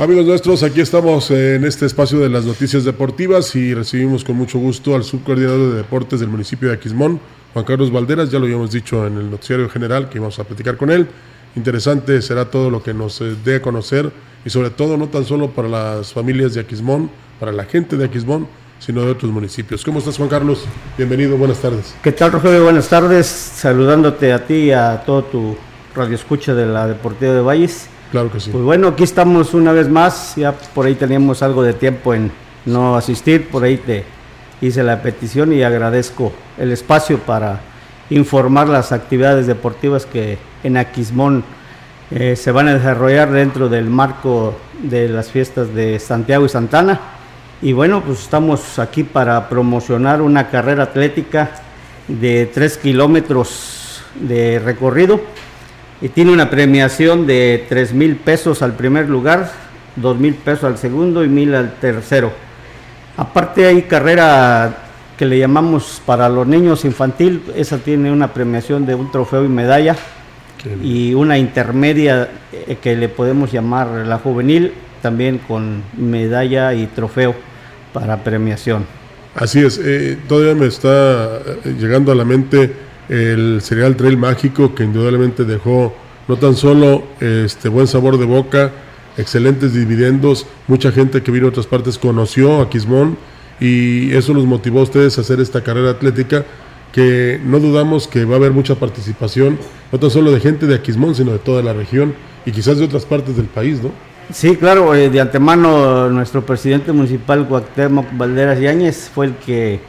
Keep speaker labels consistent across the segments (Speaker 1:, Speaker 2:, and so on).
Speaker 1: Amigos nuestros, aquí estamos en este espacio de las noticias deportivas y recibimos con mucho gusto al subcoordinador de deportes del municipio de Aquismón, Juan Carlos Valderas, ya lo habíamos dicho en el noticiario general que íbamos a platicar con él. Interesante será todo lo que nos eh, dé a conocer y sobre todo no tan solo para las familias de Aquismón, para la gente de Aquismón, sino de otros municipios. ¿Cómo estás Juan Carlos? Bienvenido, buenas tardes.
Speaker 2: ¿Qué tal Rogelio? Buenas tardes, saludándote a ti y a todo tu radio escucha de la Deportiva de Valles.
Speaker 1: Claro que sí.
Speaker 2: Pues bueno, aquí estamos una vez más, ya por ahí teníamos algo de tiempo en no asistir, por ahí te hice la petición y agradezco el espacio para informar las actividades deportivas que en Aquismón eh, se van a desarrollar dentro del marco de las fiestas de Santiago y Santana. Y bueno, pues estamos aquí para promocionar una carrera atlética de 3 kilómetros de recorrido y tiene una premiación de 3 mil pesos al primer lugar, 2 mil pesos al segundo y mil al tercero. Aparte hay carrera que le llamamos para los niños infantil, esa tiene una premiación de un trofeo y medalla y una intermedia eh, que le podemos llamar la juvenil, también con medalla y trofeo para premiación.
Speaker 1: Así es, eh, todavía me está eh, llegando a la mente el cereal trail mágico que indudablemente dejó no tan solo este buen sabor de boca, excelentes dividendos, mucha gente que vino a otras partes conoció a Quismón y eso los motivó a ustedes a hacer esta carrera atlética que no dudamos que va a haber mucha participación, no tan solo de gente de Aquismón, sino de toda la región y quizás de otras partes del país, ¿no?
Speaker 2: Sí, claro, eh, de antemano nuestro presidente municipal Cuauhtémoc Valderas Yáñez fue el que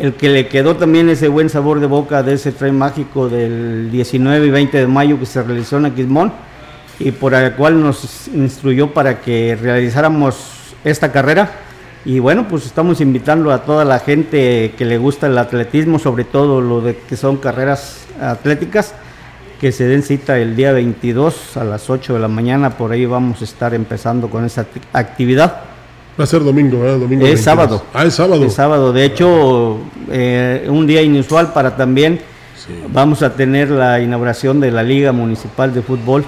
Speaker 2: el que le quedó también ese buen sabor de boca de ese tren mágico del 19 y 20 de mayo que se realizó en Aquismón y por el cual nos instruyó para que realizáramos esta carrera y bueno, pues estamos invitando a toda la gente que le gusta el atletismo, sobre todo lo que son carreras atléticas, que se den cita el día 22 a las 8 de la mañana, por ahí vamos a estar empezando con esa actividad.
Speaker 1: Va a ser domingo, ¿verdad? Domingo
Speaker 2: es sábado.
Speaker 1: Ah, es sábado.
Speaker 2: Es sábado. De hecho, eh, un día inusual para también. Vamos a tener la inauguración de la Liga Municipal de Fútbol.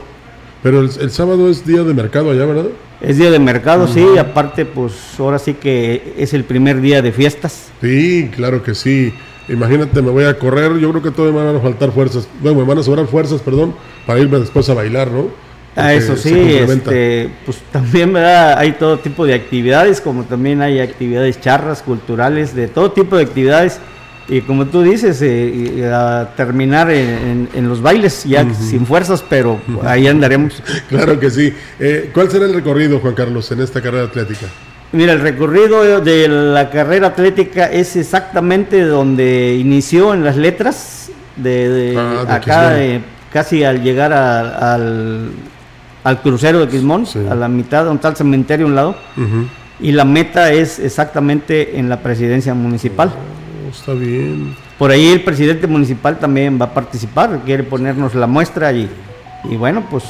Speaker 1: Pero el, sábado es día de mercado allá, ¿verdad?
Speaker 2: Es día de mercado, sí. Aparte, pues ahora sí que es el primer día de fiestas.
Speaker 1: Sí, claro que sí. Imagínate, me voy a correr. Yo creo que todavía me van a faltar fuerzas. Bueno, me van a sobrar fuerzas, perdón, para irme después a bailar, ¿no?
Speaker 2: Ah, eso sí, este, pues también ¿verdad? hay todo tipo de actividades, como también hay actividades charras, culturales, de todo tipo de actividades. Y como tú dices, eh, a terminar en, los bailes, ya sin fuerzas, pero ahí andaremos.
Speaker 1: claro que sí. Eh, ¿Cuál será el recorrido, Juan Carlos, en esta carrera atlética?
Speaker 2: Mira, el recorrido de la carrera atlética es exactamente donde inició en las letras, de, ah, acá, casi al llegar al al crucero de Quismón, a la mitad, un tal cementerio a un lado. Y la meta es exactamente en la presidencia municipal.
Speaker 1: Oh, está bien.
Speaker 2: Por ahí el presidente municipal también va a participar, quiere ponernos la muestra y, y bueno, pues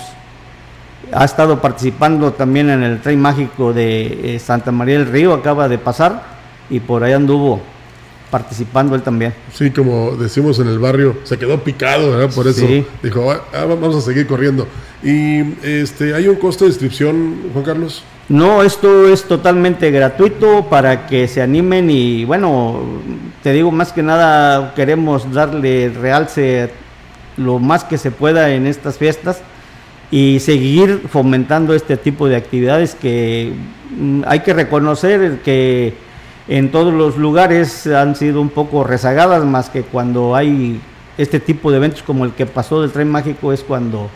Speaker 2: ha estado participando también en el tren mágico de eh, Santa María del Río, acaba de pasar y por ahí anduvo participando él también.
Speaker 1: Sí, como decimos en el barrio, se quedó picado, ¿verdad? Por eso dijo, ah, ah, vamos a seguir corriendo. ¿Y este, hay un costo de inscripción, Juan Carlos?
Speaker 2: No, esto es totalmente gratuito para que se animen y bueno, te digo más que nada queremos darle realce lo más que se pueda en estas fiestas y seguir fomentando este tipo de actividades que mm, hay que reconocer que en todos los lugares han sido un poco rezagadas, más que cuando hay este tipo de eventos como el que pasó del tren mágico es cuando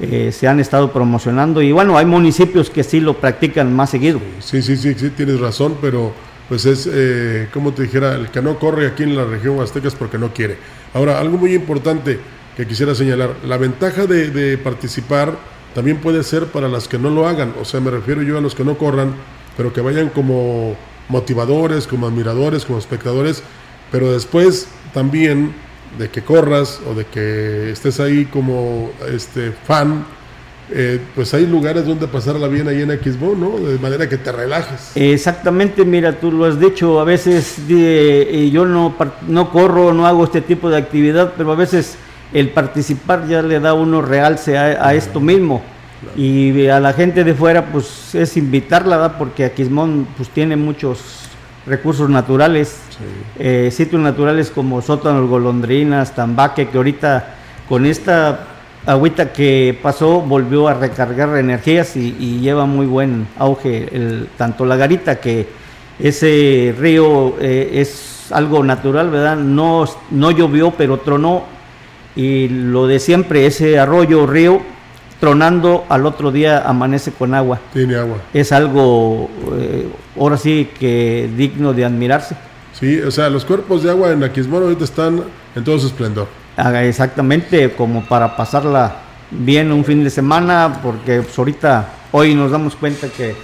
Speaker 2: eh, se han estado promocionando y bueno, hay municipios que sí lo practican más seguido.
Speaker 1: Sí, sí, sí, sí, tienes razón, pero pues es, eh, como te dijera, el que no corre aquí en la región Azteca es porque no quiere. Ahora, algo muy importante que quisiera señalar, la ventaja de, de participar también puede ser para las que no lo hagan, o sea, me refiero yo a los que no corran, pero que vayan como motivadores, como admiradores, como espectadores, pero después también de que corras o de que estés ahí como este fan, eh, pues hay lugares donde pasarla bien ahí en Xbox, ¿no? De manera que te relajes.
Speaker 2: Exactamente, mira, tú lo has dicho, a veces eh, yo no, no corro, no hago este tipo de actividad, pero a veces el participar ya le da uno realce a, esto mismo. Y a la gente de fuera, pues es invitarla, ¿verdad? porque Aquismón pues tiene muchos recursos naturales, eh, sitios naturales como sótanos, golondrinas, tambaque, que ahorita con esta agüita que pasó volvió a recargar energías y, lleva muy buen auge, el, tanto la garita que ese río eh, es algo natural, ¿verdad? No, no llovió, pero tronó y lo de siempre, ese arroyo, río, tronando al otro día amanece con agua.
Speaker 1: Tiene agua.
Speaker 2: Es algo, eh, ahora sí, que digno de admirarse.
Speaker 1: Sí, o sea, los cuerpos de agua en Aquismón ahorita están en todo su esplendor.
Speaker 2: Exactamente, como para pasarla bien un fin de semana, porque pues, ahorita, hoy nos damos cuenta que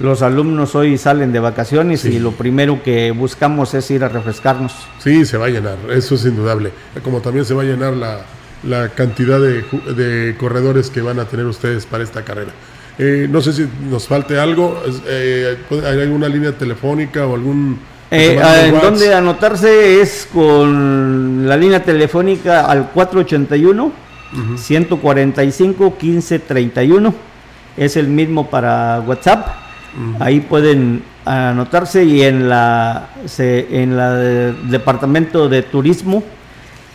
Speaker 2: los alumnos hoy salen de vacaciones y lo primero que buscamos es ir a refrescarnos.
Speaker 1: Sí, se va a llenar, eso es indudable. Como también se va a llenar la, la cantidad de, corredores que van a tener ustedes para esta carrera. Eh, no sé si nos falte algo, eh, ¿hay alguna línea telefónica o algún...
Speaker 2: Eh, en donde anotarse es con la línea telefónica al 481 145 1531 es el mismo para WhatsApp. Ahí pueden anotarse y en la en la departamento de turismo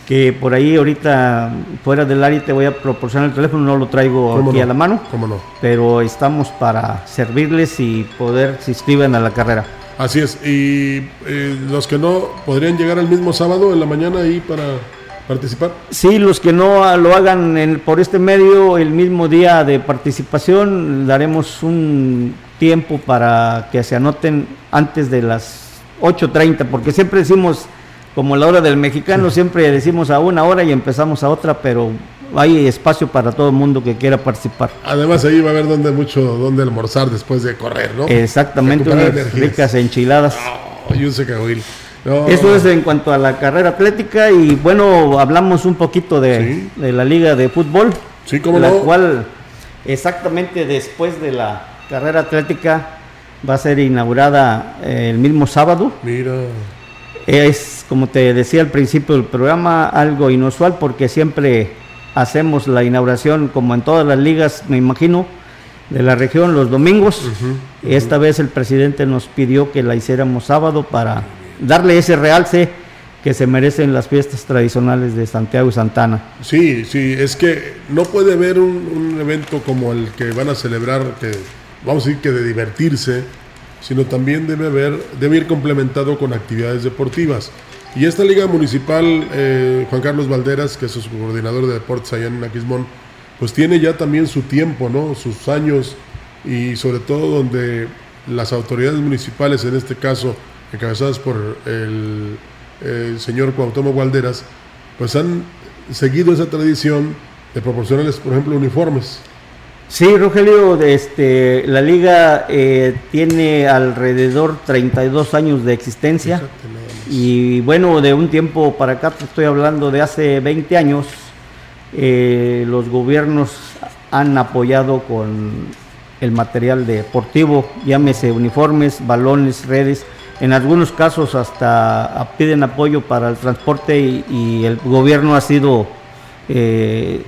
Speaker 2: que por ahí ahorita fuera del área te voy a proporcionar el teléfono, no lo traigo aquí a la mano,
Speaker 1: ¿Cómo no?
Speaker 2: pero estamos para servirles y poder se inscriban a la carrera.
Speaker 1: Así es, y eh, los que no podrían llegar el mismo sábado en la mañana ahí para participar.
Speaker 2: Sí, los que no lo hagan por este medio el mismo día de participación, daremos un tiempo para que se anoten antes de las 8.30, porque siempre decimos como la hora del mexicano, siempre decimos a una hora y empezamos a otra, pero hay espacio para todo el mundo que quiera participar.
Speaker 1: Además ahí va a haber donde mucho donde almorzar después de correr, ¿no?
Speaker 2: Exactamente, unas ricas enchiladas.
Speaker 1: Oh, no,
Speaker 2: Eso es en cuanto a la carrera atlética y bueno, hablamos un poquito de, la liga de fútbol.
Speaker 1: Sí, como
Speaker 2: la cual exactamente después de la carrera atlética va a ser inaugurada eh, el mismo sábado.
Speaker 1: Mira.
Speaker 2: Es, como te decía al principio del programa, algo inusual porque siempre hacemos la inauguración, como en todas las ligas, me imagino, de la región los domingos. Esta vez el presidente nos pidió que la hiciéramos sábado para darle ese realce que se merecen las fiestas tradicionales de Santiago y Santana.
Speaker 1: Sí, sí, es que no puede haber un, un evento como el que van a celebrar, que vamos a decir que de divertirse, sino también debe, haber, debe ir complementado con actividades deportivas. Y esta liga municipal, eh, Juan Carlos Valderas, que es su coordinador de deportes allá en Aquismón, pues tiene ya también su tiempo, ¿no? sus años y sobre todo donde las autoridades municipales, en este caso encabezadas por el, señor Cuauhtémoc Valderas, pues han seguido esa tradición de proporcionarles, por ejemplo, uniformes.
Speaker 2: Sí, Rogelio, este, la liga eh, tiene alrededor 32 años de existencia. Y bueno, de un tiempo para acá, estoy hablando de hace 20 años, eh, los gobiernos han apoyado con el material deportivo, llámese uniformes, balones, redes, en algunos casos hasta piden apoyo para el transporte y, el gobierno ha sido... Eh,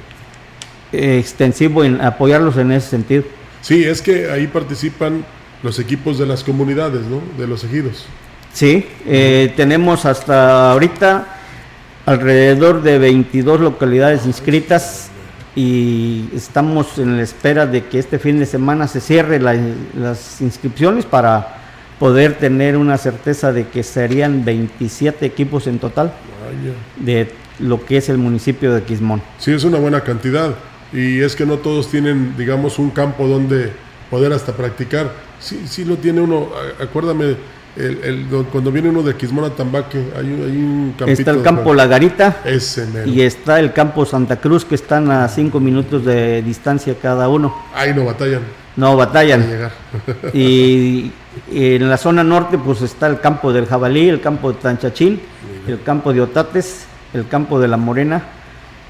Speaker 2: extensivo en apoyarlos en ese sentido.
Speaker 1: Sí, es que ahí participan los equipos de las comunidades, ¿no? De los ejidos.
Speaker 2: Sí, eh, tenemos hasta ahorita alrededor de 22 localidades inscritas y estamos en la espera de que este fin de semana se cierre las inscripciones para poder tener una certeza de que serían 27 equipos en total de lo que es el municipio de Quismón.
Speaker 1: Sí, es una buena cantidad y es que no todos tienen, digamos, un campo donde poder hasta practicar. Sí, sí lo tiene uno, acuérdame, el, cuando viene uno de Quismón a Tambaque, hay, un
Speaker 2: campito. Está el campo La Garita
Speaker 1: ese,
Speaker 2: y está el campo Santa Cruz, que están a cinco minutos de distancia cada uno.
Speaker 1: Ahí no batallan.
Speaker 2: No batallan. y, en la zona norte, pues está el campo del Jabalí, el campo de Tanchachín, el campo de Otates, el campo de La Morena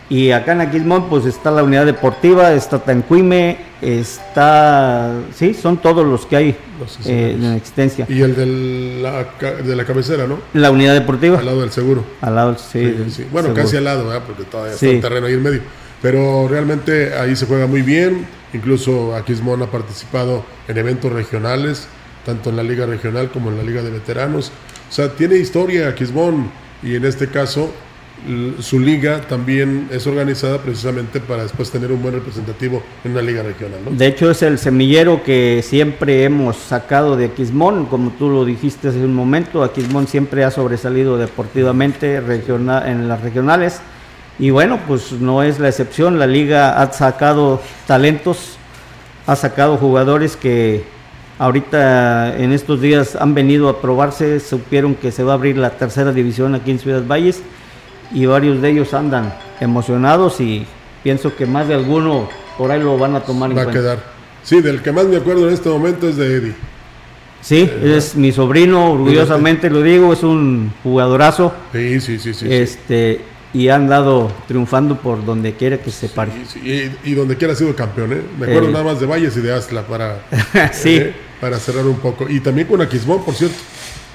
Speaker 2: y acá en Aquismón pues está la unidad deportiva, está Tancuime, está... Sí, son todos los que hay eh, en existencia.
Speaker 1: Y el la, de la cabecera, ¿no?
Speaker 2: La unidad deportiva.
Speaker 1: Al lado del seguro.
Speaker 2: Al lado, sí.
Speaker 1: Bueno, casi al lado, porque todavía está un terreno ahí en medio. Pero realmente ahí se juega muy bien incluso Aquismón ha participado en eventos regionales, tanto en la liga regional como en la liga de veteranos. O sea, tiene historia Aquismón y en este caso su liga también es organizada precisamente para después tener un buen representativo en una liga regional.
Speaker 2: De hecho, es el semillero que siempre hemos sacado de Aquismón, como tú lo dijiste hace un momento, Aquismón siempre ha sobresalido deportivamente regional, en las regionales y bueno, pues no es la excepción, la liga ha sacado talentos, ha sacado jugadores que ahorita en estos días han venido a probarse, supieron que se va a abrir la tercera división aquí en Ciudad Valles y varios de ellos andan emocionados y pienso que más de alguno por ahí lo van a tomar
Speaker 1: en va a quedar. Sí, del que más me acuerdo en este momento es de Eddie.
Speaker 2: Sí, es mi sobrino, orgullosamente lo digo, es un jugadorazo.
Speaker 1: Sí, sí, sí, sí.
Speaker 2: Este, y han dado triunfando por donde quiera que se pare.
Speaker 1: y, donde quiera ha sido campeón, ¿eh? Me acuerdo eh. nada más de Valles y de Asla para,
Speaker 2: sí.
Speaker 1: Eh, para cerrar un poco. Y también con Aquismón, por cierto.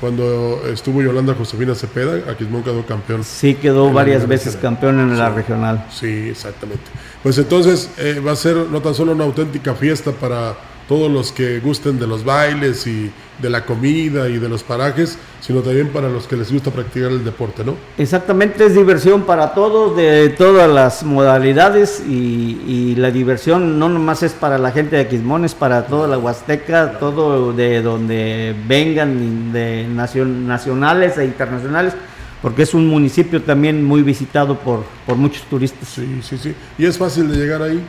Speaker 1: Cuando estuvo Yolanda Josefina Cepeda, Aquismón quedó campeón.
Speaker 2: Sí, quedó varias veces campeón en la regional.
Speaker 1: Sí, exactamente. Pues entonces eh, va a ser no tan solo una auténtica fiesta para todos los que gusten de los bailes y de la comida y de los parajes, sino también para los que les gusta practicar el deporte, ¿no?
Speaker 2: Exactamente, es diversión para todos, de todas las modalidades y, la diversión no nomás es para la gente de Aquismón, es para toda la Huasteca, todo de donde vengan, de nacionales e internacionales, porque es un municipio también muy visitado por, por muchos turistas.
Speaker 1: Sí, sí, sí, y es fácil de llegar ahí,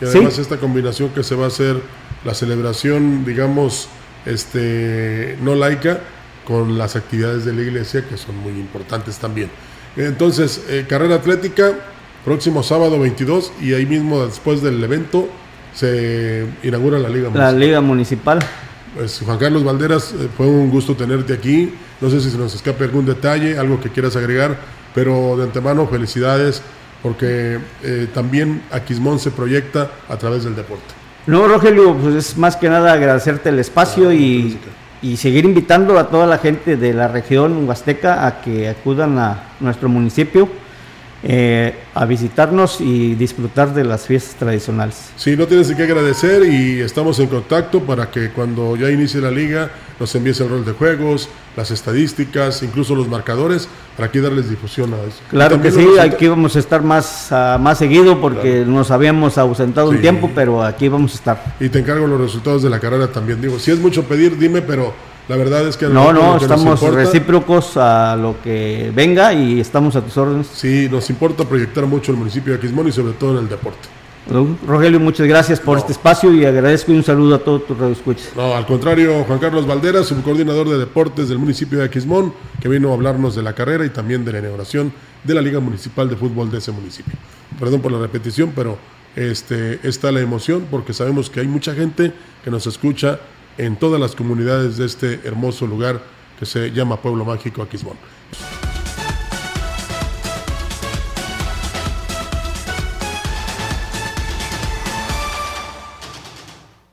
Speaker 1: y además esta combinación que se va a hacer la celebración, digamos, este, no laica, con las actividades de la iglesia, que son muy importantes también. Entonces, eh, carrera atlética, próximo sábado 22, y ahí mismo después del evento se inaugura la Liga
Speaker 2: Municipal. La Liga Municipal.
Speaker 1: Pues Juan Carlos Valderas, eh, fue un gusto tenerte aquí. No sé si se nos escape algún detalle, algo que quieras agregar, pero de antemano felicidades porque eh, también Aquismón se proyecta a través del deporte.
Speaker 2: No, Rogelio, pues es más que nada agradecerte el espacio y, seguir invitando a toda la gente de la región huasteca a que acudan a nuestro municipio eh, a visitarnos y disfrutar de las fiestas tradicionales.
Speaker 1: Sí, no tienes que agradecer y estamos en contacto para que cuando ya inicie la liga nos envíes el rol de juegos, las estadísticas, incluso los marcadores, para aquí darles difusión a eso.
Speaker 2: Claro que sí, aquí vamos a estar más, uh, más seguido porque nos habíamos ausentado un tiempo, pero aquí vamos a estar.
Speaker 1: Y te encargo los resultados de la carrera también. Digo, si es mucho pedir, dime, pero la verdad es que...
Speaker 2: No, no, estamos recíprocos a lo que venga y estamos a tus órdenes.
Speaker 1: Sí, nos importa proyectar mucho el municipio de Aquismón y sobre todo en el deporte.
Speaker 2: Rogelio, muchas gracias por este espacio y agradezco y un saludo a todos tus radioescuchas.
Speaker 1: No, al contrario, Juan Carlos Valderas, subcoordinador de deportes del municipio de Aquismón, que vino a hablarnos de la carrera y también de la inauguración de la Liga Municipal de Fútbol de ese municipio. Perdón por la repetición, pero este, está la emoción porque sabemos que hay mucha gente que nos escucha en todas las comunidades de este hermoso lugar que se llama Pueblo Mágico Aquismón.